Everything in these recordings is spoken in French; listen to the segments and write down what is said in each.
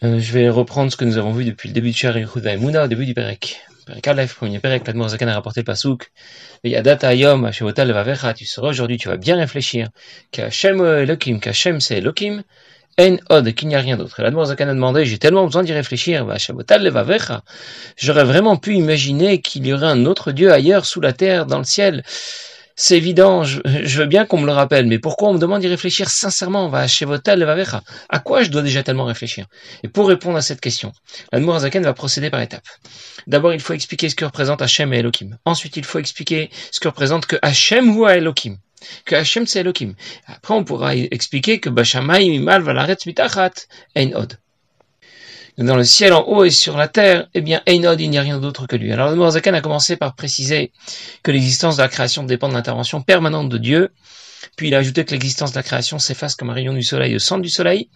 je vais reprendre ce que nous avons vu depuis le début de Shara Vaimuna, au début du Perek. Perek Aleph, premier Perek, l'Admor Zakan a rapporté le Pasouk. Tu seras aujourd'hui, tu vas bien réfléchir. C'est Elohim, En Od, qu'il n'y a rien d'autre. L'Admor Zakan a demandé, j'ai tellement besoin d'y réfléchir. J'aurais vraiment pu imaginer qu'il y aurait un autre Dieu ailleurs, sous la terre, dans le ciel c'est évident, je, veux bien qu'on me le rappelle, mais pourquoi on me demande d'y réfléchir sincèrement? Va chez va À quoi je dois déjà tellement réfléchir? Et pour répondre à cette question, l'Admour Azaken va procéder par étapes. D'abord, il faut expliquer ce que représente Hachem et Elohim. Ensuite, il faut expliquer ce que représente que Hachem ou Elohim. Que Hachem c'est Elohim. Après, on pourra expliquer que Bashamay Mimal Valaretz Mitachat Ein Od dans le ciel en haut et sur la terre, eh bien, Einod, il n'y a rien d'autre que lui. Alors, le Morzakan a commencé par préciser que l'existence de la création dépend de l'intervention permanente de Dieu. Puis il a ajouté que l'existence de la création s'efface comme un rayon du soleil au centre du soleil.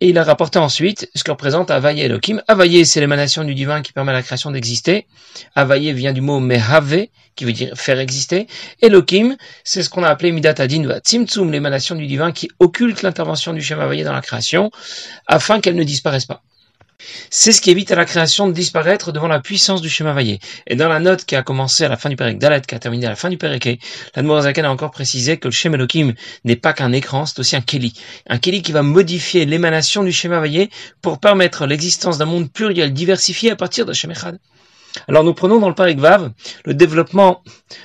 Et il a rapporté ensuite ce que représente Avaye Elohim. Avaye, c'est l'émanation du divin qui permet à la création d'exister. Avaye vient du mot Mehave, qui veut dire faire exister. Elohim, c'est ce qu'on a appelé Midat Adin va Tzimtzum, l'émanation du divin qui occulte l'intervention du Shem Avaye dans la création, afin qu'elle ne disparaisse pas. C'est ce qui évite à la création de disparaître devant la puissance du schéma vaillé. Et dans la note qui a commencé à la fin du Pérec Dalet, qui a terminé à la fin du Pérec, l'Admorazaken a encore précisé que le schéma Elohim n'est pas qu'un écran, c'est aussi un Keli. Un Keli qui va modifier l'émanation du schéma vaillé pour permettre l'existence d'un monde pluriel diversifié à partir de Shemechad. Alors nous prenons dans le Parik Vav le développement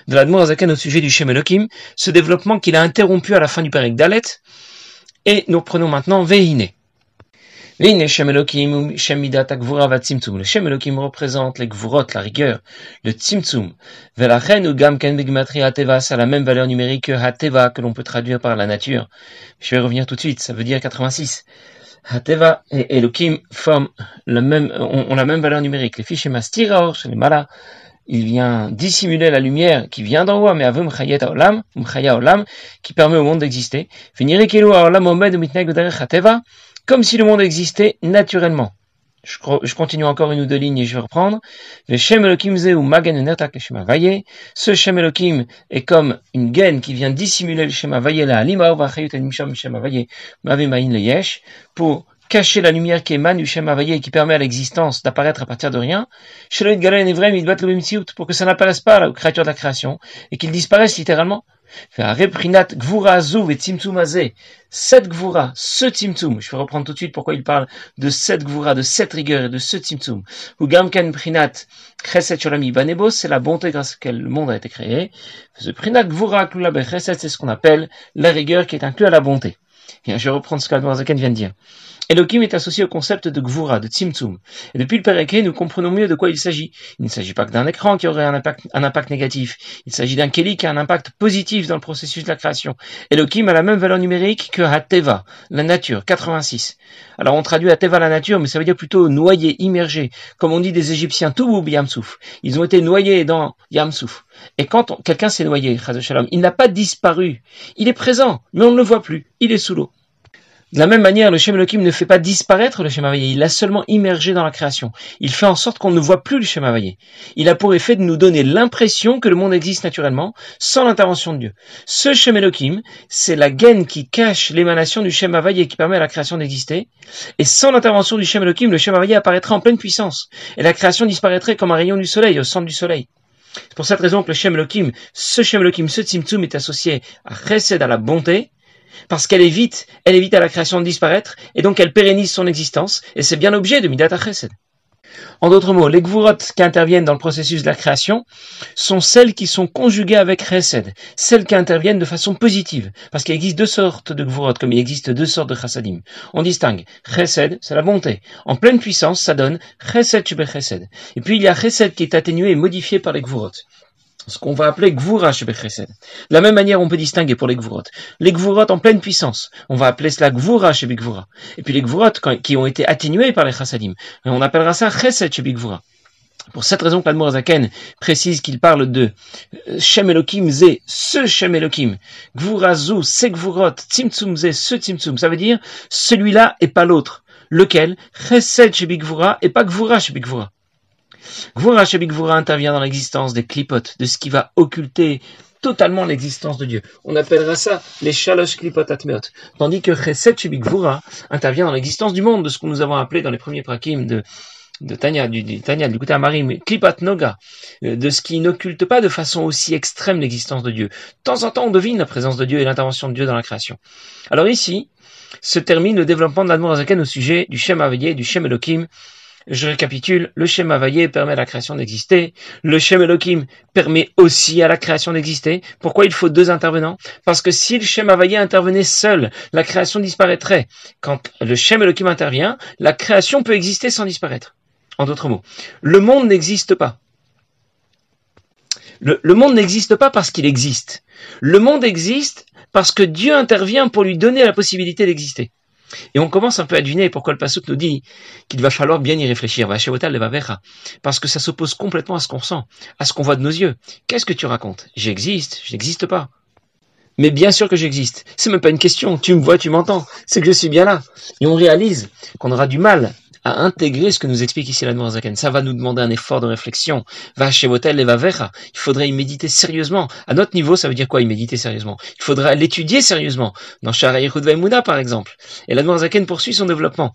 de l'Admorazaken au sujet du schéma Elohim, ce développement qu'il a interrompu à la fin du Pérec Dalet, et nous prenons maintenant Vehine. Le Shem Elohim représente les gvurot, la rigueur, le tzimtzum. Velachen ou gam ken begmatri hateva, ça a la même valeur numérique que hateva, que l'on peut traduire par la nature. Je vais revenir tout de suite, ça veut dire 86. Hateva et Elohim forment le même, ont, la même valeur numérique. Les fichiers mastiraor, chez les malas, il vient dissimuler la lumière qui vient d'en haut, mais avum olam, olam, qui permet au monde d'exister. Olam omed mitneg comme si le monde existait naturellement. Je, continue encore une ou deux lignes et je vais reprendre. Le Shem. Ce Shem Elohim est comme une gaine qui vient dissimuler le Shema Vaye la pour cacher la lumière qui émane du Vaye et qui permet à l'existence d'apparaître à partir de rien. Pour que ça n'apparaisse pas aux créatures de la création et qu'il disparaisse littéralement. Cette gvura, ce timtum, je vais reprendre tout de suite pourquoi il parle de cette gvura, de cette rigueur et de ce timtum. Ou gamken prinat chesed sholami banebo, c'est la bonté grâce à laquelle le monde a été créé. Ce prinat gvura chesed, c'est ce qu'on appelle la rigueur qui est inclue à la bonté. Bien, je vais reprendre ce qu'Admorazaken vient de dire. Elohim est associé au concept de Gvura, de Tzimtzum. Et depuis le Pereke, nous comprenons mieux de quoi il s'agit. Il ne s'agit pas que d'un écran qui aurait un impact, un impact négatif. Il s'agit d'un Keli qui a un impact positif dans le processus de la création. Elohim a la même valeur numérique que Hateva, la nature, 86. Alors on traduit Hateva la nature, mais ça veut dire plutôt noyé, immergé. Comme on dit des Égyptiens, Touboub Yamsouf. Ils ont été noyés dans Yamsouf. Et quand quelqu'un s'est noyé, il n'a pas disparu. Il est présent, mais on ne le voit plus. Il est sous l'eau. De la même manière, le Shem Elohim ne fait pas disparaître le Shem il l'a seulement immergé dans la création. Il fait en sorte qu'on ne voit plus le Shem Il a pour effet de nous donner l'impression que le monde existe naturellement, sans l'intervention de Dieu. Ce Shem Elohim, c'est la gaine qui cache l'émanation du Shem et qui permet à la création d'exister. Et sans l'intervention du Shem Elohim, le Shem apparaîtrait en pleine puissance. Et la création disparaîtrait comme un rayon du soleil, au centre du soleil. C'est pour cette raison que le Shem Elohim, ce Shem Elohim, ce Tzimtzum est associé à Chesed, à la bonté, parce qu'elle évite, elle évite à la création de disparaître, et donc elle pérennise son existence, et c'est bien l'objet de Midat Chesed. En d'autres mots, les gvurot qui interviennent dans le processus de la création sont celles qui sont conjuguées avec chesed, celles qui interviennent de façon positive, parce qu'il existe deux sortes de gvurot, comme il existe deux sortes de chassadim. On distingue chesed, c'est la bonté. En pleine puissance, ça donne chesed chesed. Et puis il y a chesed qui est atténué et modifié par les gvurot ce qu'on va appeler Gvura chez De la même manière, on peut distinguer pour les Gvurot. Les Gvurot en pleine puissance, on va appeler cela Gvura chez Gvura. Et puis les Gvurot qui ont été atténués par les Chassadim, on appellera ça Chesed chez Gvura. Pour cette raison que Zaken précise qu'il parle de euh, Shem Elohim Ze, ce Shem Elohim, Gvura Zu, se Gvurot, Tzimtzum Ze, ce Tzimtzum. Ça veut dire celui-là et pas l'autre. Lequel? Chesed chez et pas Gvura chez. Gvura Gvura intervient dans l'existence des clipotes, de ce qui va occulter totalement l'existence de Dieu. On appellera ça les shalosh klipot atmeot. Tandis que chesed shubikvura intervient dans l'existence du monde, de ce que nous avons appelé dans les premiers prakim de de Tanya, du, du Tanya, du Marim, Noga, euh, de ce qui n'occulte pas de façon aussi extrême l'existence de Dieu. De temps en temps, on devine la présence de Dieu et l'intervention de Dieu dans la création. Alors ici, se termine le développement de Azaken au sujet du Shem Avayé, du Shem Elohim. Je récapitule, le Shem Avayé permet à la création d'exister, le Shem Elohim permet aussi à la création d'exister. Pourquoi il faut deux intervenants? Parce que si le Shem Avayé intervenait seul, la création disparaîtrait. Quand le Shem Elohim intervient, la création peut exister sans disparaître. En d'autres mots, le monde n'existe pas. Le, monde n'existe pas parce qu'il existe. Le monde existe parce que Dieu intervient pour lui donner la possibilité d'exister. Et on commence un peu à deviner pourquoi le Passouk nous dit qu'il va falloir bien y réfléchir. Parce que ça s'oppose complètement à ce qu'on sent, à ce qu'on voit de nos yeux. Qu'est-ce que tu racontes? J'existe, je n'existe pas. Mais bien sûr que j'existe. C'est même pas une question. Tu me vois, tu m'entends. C'est que je suis bien là. Et on réalise qu'on aura du mal à intégrer ce que nous explique ici la Zaken. Ça va nous demander un effort de réflexion. Va chez Motel et va vers. Il faudrait y méditer sérieusement. À notre niveau, ça veut dire quoi y méditer sérieusement? Il faudrait l'étudier sérieusement. Dans Shara par exemple. Et la Zaken poursuit son développement.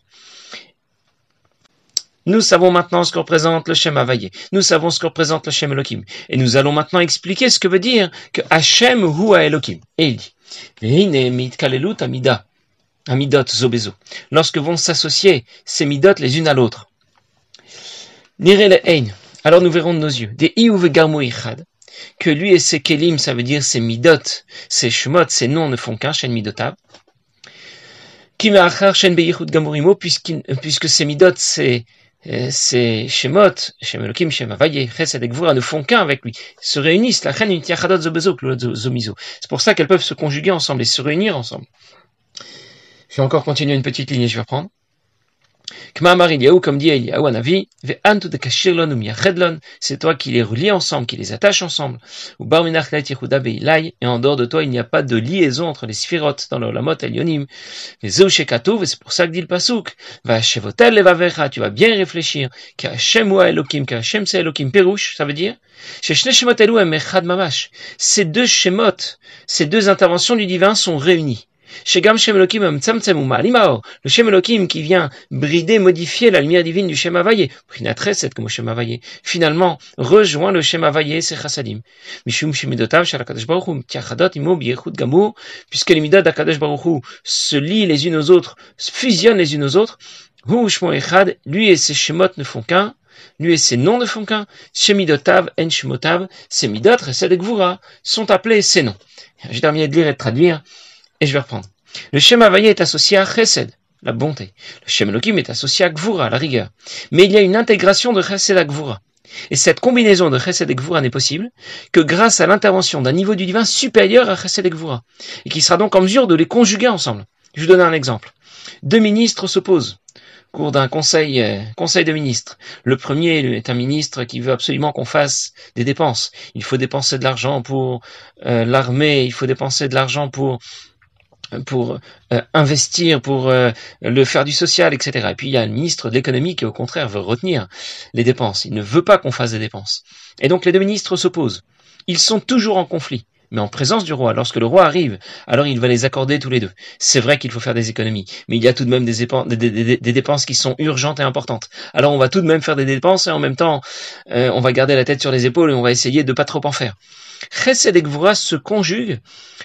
Nous savons maintenant ce que représente le Shem Havayé. Nous savons ce que représente le Shem Elohim. Et nous allons maintenant expliquer ce que veut dire que Hashem hu Elohim. Et il dit. Amidot zobezo. Lorsque vont s'associer ces midot les unes à l'autre. Alors nous verrons de nos yeux. Des. Que lui et ses kelim, ça veut dire ses midot, ses shmot, ses noms ne font qu'un, shen midotav. Puisque ces midot, c'est ces Shemot, Shem Elohim, Shem Avaye, Chesed et ne font qu'un avec lui, se réunissent, la reine zobezo, zomizo. C'est pour ça qu'elles peuvent se conjuguer ensemble et se réunir ensemble. Je vais encore continuer une petite ligne, je vais reprendre. comme dit Eliyahu Anavi, c'est toi qui les relie ensemble, qui les attache ensemble. Et en dehors de toi, il n'y a pas de liaison entre les sphirotes dans le lamot elionim. Mais c'est pour ça que dit le pasuk, tu vas bien réfléchir, Elohim, perouche, ça veut dire, ces deux shemot, ces deux interventions du divin sont réunies. Elohim le Shem Elohim qui vient brider, modifier la lumière divine du Shem Havayé, c'est comme Shem finalement rejoint le Shem Havayé, c'est Chassadim. Mishum Shemidotav Shalakadosh Baruch Hu, Tiachadot Imo Biechut Gamur, puisque les midot d'Akadosh Baruch Hu se lient les unes aux autres, fusionnent les unes aux autres, Hu Echad, lui et ses Shemot ne font qu'un, lui et ses noms ne font qu'un, Shemidotav, En Shemotav, ses midot, Resed et Gvura, sont appelés ses noms. J'ai terminé de lire et de traduire. Et je vais reprendre. Le Shem Havaya est associé à Chesed, la bonté. Le Shem Elohim est associé à Gvura, la rigueur. Mais il y a une intégration de Chesed à Gvura. Et cette combinaison de Chesed et Gvura n'est possible que grâce à l'intervention d'un niveau du divin supérieur à Chesed et Gvura, et qui sera donc en mesure de les conjuguer ensemble. Je vous donne un exemple. Deux ministres s'opposent au cours d'un conseil, euh, conseil de ministres. Le premier est un ministre qui veut absolument qu'on fasse des dépenses. Il faut dépenser de l'argent pour euh, l'armée, il faut dépenser de l'argent pour pour euh, investir, pour euh, le faire du social, etc. Et puis il y a le ministre de l'économie qui au contraire veut retenir les dépenses. Il ne veut pas qu'on fasse des dépenses. Et donc les deux ministres s'opposent. Ils sont toujours en conflit mais en présence du roi. Lorsque le roi arrive, alors il va les accorder tous les deux. C'est vrai qu'il faut faire des économies, mais il y a tout de même des, dépenses, qui sont urgentes et importantes. Alors on va tout de même faire des dépenses et en même temps, euh, on va garder la tête sur les épaules et on va essayer de pas trop en faire. Chesed et Gvura se conjuguent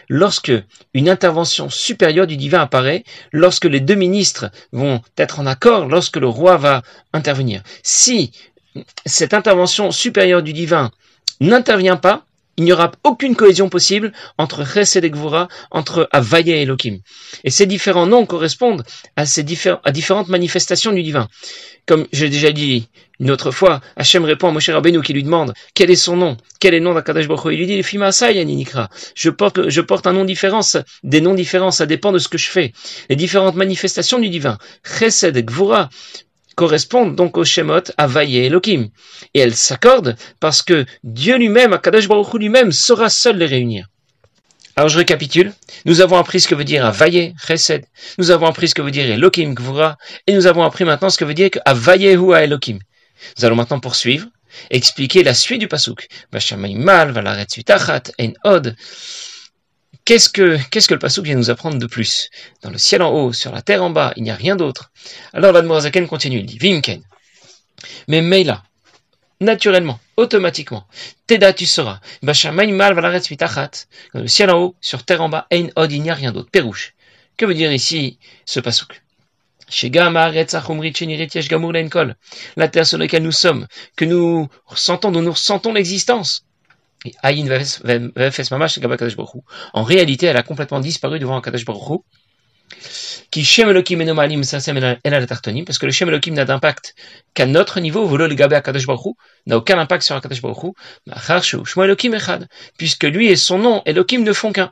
lorsque une intervention supérieure du divin apparaît, lorsque les deux ministres vont être en accord, lorsque le roi va intervenir. Si cette intervention supérieure du divin n'intervient pas, il n'y aura aucune cohésion possible entre Chesed et Gvura, entre Avaya et Elohim. Et ces différents noms correspondent à, ces différentes manifestations du divin. Comme j'ai déjà dit une autre fois, Hachem répond à Moshe Rabbeinu qui lui demande quel est son nom, quel est le nom d'Akadash Baruch Il lui dit Fima. Je porte, je porte un nom différent, des noms différents, ça dépend de ce que je fais. Les différentes manifestations du divin, Chesed, Gvura, correspondent donc au Shemot Avaye et Elohim. Et elles s'accordent parce que Dieu lui-même, Akadash Baruch lui-même, saura seul les réunir. Alors je récapitule. Nous avons appris ce que veut dire Avaye, Chesed. Nous avons appris ce que veut dire Elohim, Gvura. Et nous avons appris maintenant ce que veut dire Avaye Hua Elohim. Nous allons maintenant poursuivre expliquer la suite du pasouk. mal, en od. Qu'est-ce que, le pasouk vient nous apprendre de plus? Dans le ciel en haut, sur la terre en bas, il n'y a rien d'autre. Alors l'Admorazaken continue, il dit, Vimken. Mais Meila, naturellement, automatiquement, Teda tu seras. mal Dans le ciel en haut, sur terre en bas, Ein od, il n'y a rien d'autre. Pérouche. Que veut dire ici ce pasouk la terre sur laquelle nous sommes, que nous ressentons, dont nous ressentons l'existence. En réalité, elle a complètement disparu devant Akadosh Baruch qui Elohim parce que le Shem Elohim n'a d'impact qu'à notre niveau, le n'a aucun impact sur Akadosh Baruch puisque lui et son nom Elohim ne font qu'un.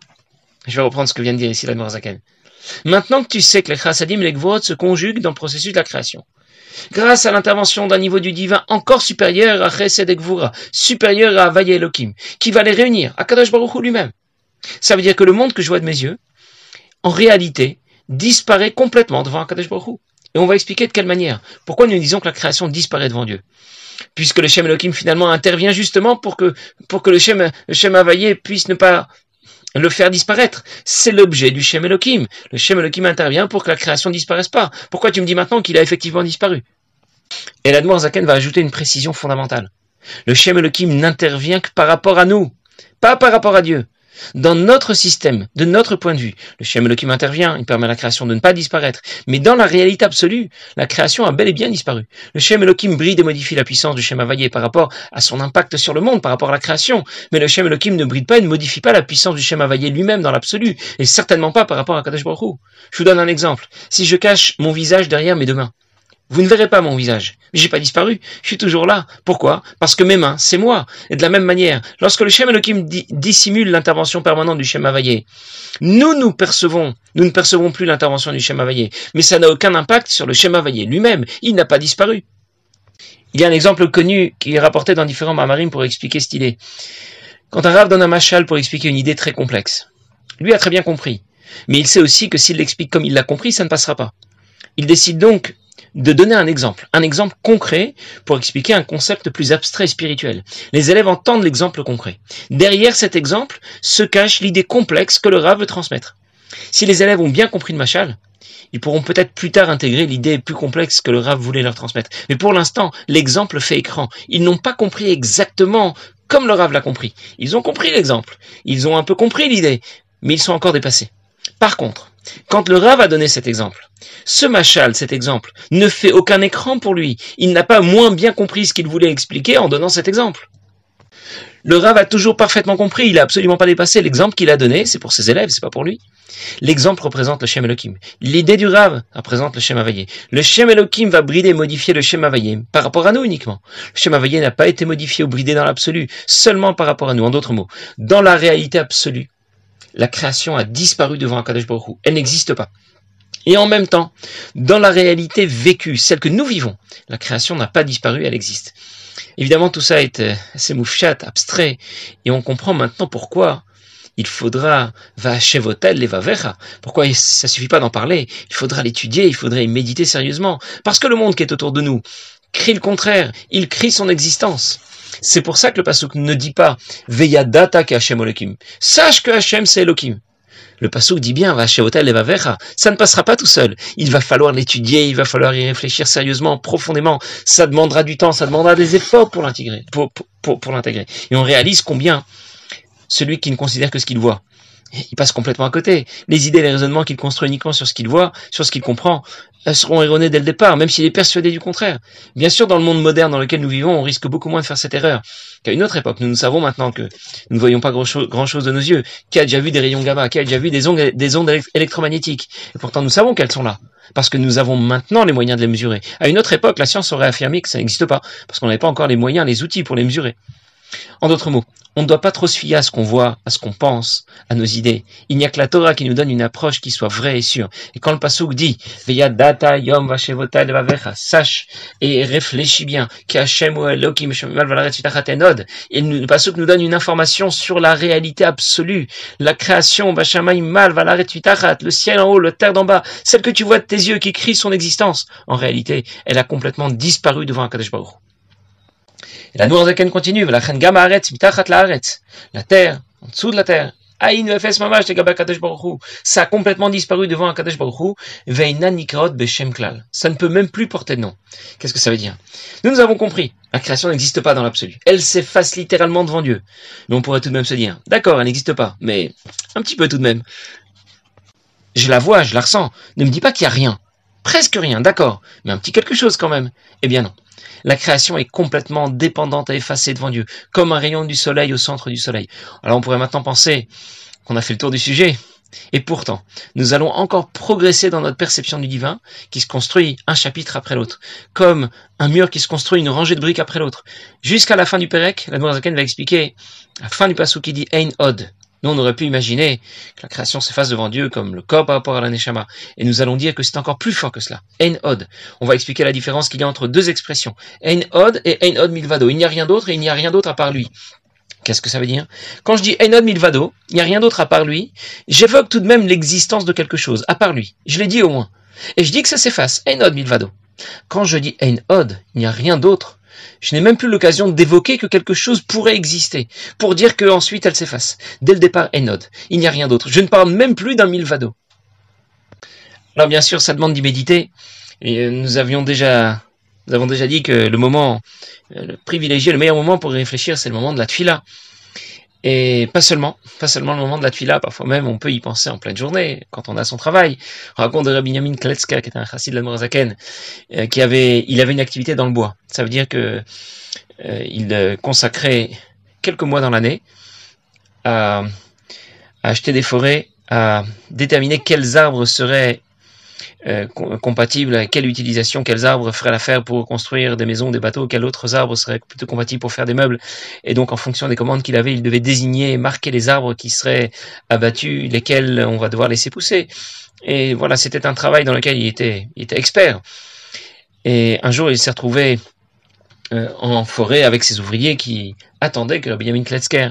Je vais reprendre ce que vient de dire ici la. Maintenant que tu sais que les chassadim et les gvorot se conjuguent dans le processus de la création, grâce à l'intervention d'un niveau du divin encore supérieur à Chesed supérieur à Vaye Elohim, qui va les réunir, à Kadosh Baruch lui-même. Ça veut dire que le monde que je vois de mes yeux, en réalité, disparaît complètement devant Kadosh Baruch Et on va expliquer de quelle manière. Pourquoi nous disons que la création disparaît devant Dieu? Puisque le Shem Elohim finalement intervient justement pour que, le Shem, le Shem puisse ne pas le faire disparaître. C'est l'objet du Shem Elohim. Le Shem Elohim intervient pour que la création ne disparaisse pas. Pourquoi tu me dis maintenant qu'il a effectivement disparu? Et l'Admor Zaken va ajouter une précision fondamentale. Le Shem Elohim n'intervient que par rapport à nous, pas par rapport à Dieu. Dans notre système, de notre point de vue, le Shem Elohim intervient, il permet à la création de ne pas disparaître. Mais dans la réalité absolue, la création a bel et bien disparu. Le Shem Elohim brille et modifie la puissance du Shem Havayé par rapport à son impact sur le monde, par rapport à la création. Mais le Shem Elohim ne brille pas et ne modifie pas la puissance du Shem Havayé lui-même dans l'absolu, et certainement pas par rapport à Kadosh Baruch Je vous donne un exemple. Si je cache mon visage derrière mes deux mains, vous ne verrez pas mon visage. Mais j'ai pas disparu. Je suis toujours là. Pourquoi? Parce que mes mains, c'est moi. Et de la même manière, lorsque le Shem Elohim dissimule l'intervention permanente du Shem Havayé, nous, nous percevons, nous ne percevons plus l'intervention du Shem Havayé. Mais ça n'a aucun impact sur le Shem Havayé lui-même. Il n'a pas disparu. Il y a un exemple connu qui est rapporté dans différents mamarim pour expliquer cette idée. Quand un rave donne un machal pour expliquer une idée très complexe, lui a très bien compris. Mais il sait aussi que s'il l'explique comme il l'a compris, ça ne passera pas. Il décide donc de donner un exemple, un exemple concret pour expliquer un concept plus abstrait et spirituel. Les élèves entendent l'exemple concret. Derrière cet exemple se cache l'idée complexe que le Rav veut transmettre. Si les élèves ont bien compris le machal, ils pourront peut-être plus tard intégrer l'idée plus complexe que le Rav voulait leur transmettre. Mais pour l'instant, l'exemple fait écran. Ils n'ont pas compris exactement comme le Rav l'a compris. Ils ont compris l'exemple. Ils ont un peu compris l'idée, mais ils sont encore dépassés. Par contre, quand le Rav a donné cet exemple, ce machal, cet exemple, ne fait aucun écran pour lui. Il n'a pas moins bien compris ce qu'il voulait expliquer en donnant cet exemple. Le Rav a toujours parfaitement compris, il n'a absolument pas dépassé l'exemple qu'il a donné, c'est pour ses élèves, c'est pas pour lui. L'exemple représente le Shem Elohim. L'idée du Rav représente le Shem. Le Shem Elohim va brider et modifier le Shem par rapport à nous uniquement. Le Shem n'a pas été modifié ou bridé dans l'absolu, seulement par rapport à nous. En d'autres mots, dans la réalité absolue, la création a disparu devant Akadosh Baruch Elle n'existe pas. Et en même temps, dans la réalité vécue, celle que nous vivons, la création n'a pas disparu, elle existe. Évidemment, tout ça est euh, assez moufchat, abstrait, et on comprend maintenant pourquoi il faudra va chevotel les vavecha. Pourquoi ça suffit pas d'en parler? Il faudra l'étudier, il faudrait y méditer sérieusement. Parce que le monde qui est autour de nous crie le contraire, il crie son existence. C'est pour ça que le pasuk ne dit pas Veyadata ke Hashem Elohim. Sache que Hashem c'est Elohim. Le pasuk dit bien va et va Ça ne passera pas tout seul. Il va falloir l'étudier, il va falloir y réfléchir sérieusement, profondément. Ça demandera du temps, ça demandera des efforts pour l'intégrer, pour, pour, pour l'intégrer. Et on réalise combien celui qui ne considère que ce qu'il voit, il passe complètement à côté. Les idées, les raisonnements qu'il construit uniquement sur ce qu'il voit, sur ce qu'il comprend, seront erronées dès le départ, même s'il est persuadé du contraire. Bien sûr, dans le monde moderne dans lequel nous vivons, on risque beaucoup moins de faire cette erreur qu'à une autre époque. Nous, nous savons maintenant que nous ne voyons pas grand-chose de nos yeux. Qui a déjà vu des rayons gamma? Qui a déjà vu des ondes, des ondes électromagnétiques? Et pourtant, nous savons qu'elles sont là. Parce que nous avons maintenant les moyens de les mesurer. À une autre époque, la science aurait affirmé que ça n'existe pas. Parce qu'on n'avait pas encore les moyens, les outils pour les mesurer. En d'autres mots, on ne doit pas trop se fier à ce qu'on voit, à ce qu'on pense, à nos idées. Il n'y a que la Torah qui nous donne une approche qui soit vraie et sûre. Et quand le Pasuk dit, Veya data yom vashevota sache et réfléchis bien, qu'Hashem ou Elohim le Pasuk nous donne une information sur la réalité absolue, la création, mal le ciel en haut, le terre d'en bas, celle que tu vois de tes yeux qui crie son existence. En réalité, elle a complètement disparu devant Akadosh Baruch. La Nourzaken continue, la terre, en dessous de la terre, ça a complètement disparu devant un Kadesh Baruch Ça ne peut même plus porter de nom. Qu'est-ce que ça veut dire? Nous, nous avons compris. La création n'existe pas dans l'absolu. Elle s'efface littéralement devant Dieu. Mais on pourrait tout de même se dire, d'accord, elle n'existe pas, mais un petit peu tout de même. Je la vois, je la ressens. Ne me dis pas qu'il n'y a rien. Presque rien, d'accord, mais un petit quelque chose quand même. Eh bien non. La création est complètement dépendante et effacée devant Dieu, comme un rayon du soleil au centre du soleil. Alors on pourrait maintenant penser qu'on a fait le tour du sujet. Et pourtant, nous allons encore progresser dans notre perception du divin, qui se construit un chapitre après l'autre, comme un mur qui se construit une rangée de briques après l'autre. Jusqu'à la fin du Pérec, la Zaken va expliquer, la fin du passage qui dit Ein Od, nous, on aurait pu imaginer que la création s'efface devant Dieu comme le corps par rapport à la Neshama. Et nous allons dire que c'est encore plus fort que cela. Ein Od. On va expliquer la différence qu'il y a entre deux expressions. Ein Od et Ein Od Milvado. Il n'y a rien d'autre et il n'y a rien d'autre à part lui. Qu'est-ce que ça veut dire? Quand je dis Ein Od Milvado, il n'y a rien d'autre à part lui, j'évoque tout de même l'existence de quelque chose, à part lui. Je l'ai dit au moins. Et je dis que ça s'efface. Ein Od Milvado. Quand je dis Ein Od, il n'y a rien d'autre je n'ai même plus l'occasion d'évoquer que quelque chose pourrait exister, pour dire qu'ensuite elle s'efface. Dès le départ, Enod. Il n'y a rien d'autre. Je ne parle même plus d'un milvado. Alors bien sûr, ça demande d'y méditer. Et euh, nous avions déjà, nous avons déjà dit que le moment, euh, le privilégié, le meilleur moment pour réfléchir, c'est le moment de la tfila. Et pas seulement, pas seulement le moment de la tuila, parfois même on peut y penser en pleine journée, quand on a son travail. On raconte de Rabbi Yamin Kletska, qui était un chassid de la Morazaken, euh, qui avait, une activité dans le bois. Ça veut dire que euh, il euh, consacrait quelques mois dans l'année à acheter des forêts, à déterminer quels arbres seraient euh, compatible à quelle utilisation, quels arbres feraient l'affaire pour construire des maisons, des bateaux, quels autres arbres seraient plutôt compatibles pour faire des meubles. Et donc, en fonction des commandes qu'il avait, il devait désigner, marquer les arbres qui seraient abattus, lesquels on va devoir laisser pousser. Et voilà, c'était un travail dans lequel il était, il était expert. Et un jour, il s'est retrouvé euh, en forêt avec ses ouvriers qui attendaient que Benjamin Kletzker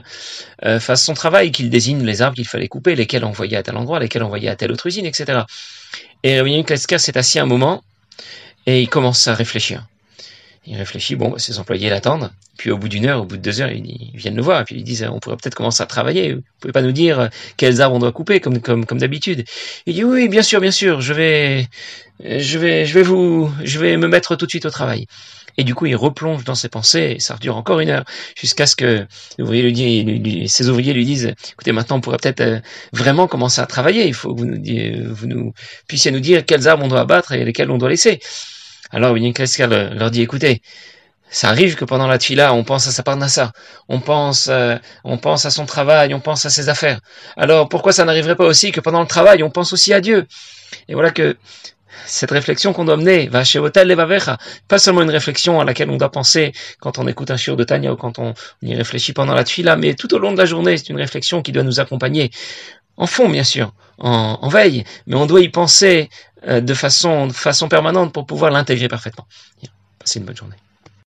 euh, fasse son travail, qu'il désigne les arbres qu'il fallait couper, lesquels envoyer à tel endroit, lesquels envoyer à telle autre usine, etc. Et Benjamin Kletzker s'est assis un moment et il commence à réfléchir. Il réfléchit, bon, ses employés l'attendent. Puis au bout d'une heure, au bout de deux heures, ils, viennent le voir et puis ils disent, on pourrait peut-être commencer à travailler. Vous pouvez pas nous dire quels arbres on doit couper comme comme comme d'habitude. Il dit oui, bien sûr, bien sûr, je vais je vais je vais vous je vais me mettre tout de suite au travail. Et du coup, il replonge dans ses pensées, et ça dure encore une heure, jusqu'à ce que l'ouvrier lui ses ouvriers lui disent, écoutez, maintenant on pourrait peut-être euh, vraiment commencer à travailler, il faut que vous nous, vous nous puissiez nous dire quels arbres on doit abattre et lesquels on doit laisser. Alors William Kresker leur dit, écoutez, ça arrive que pendant la tuila, on pense à sa parnassa, on pense, euh, on pense à son travail, on pense à ses affaires. Alors pourquoi ça n'arriverait pas aussi que pendant le travail, on pense aussi à Dieu? Et voilà que cette réflexion qu'on doit mener, va chez Hotel pas seulement une réflexion à laquelle on doit penser quand on écoute un shiur de Tanya ou quand on, y réfléchit pendant la tfila, mais tout au long de la journée, c'est une réflexion qui doit nous accompagner. En fond, bien sûr, en, veille, mais on doit y penser euh, de façon, de façon permanente pour pouvoir l'intégrer parfaitement. Passez une bonne journée.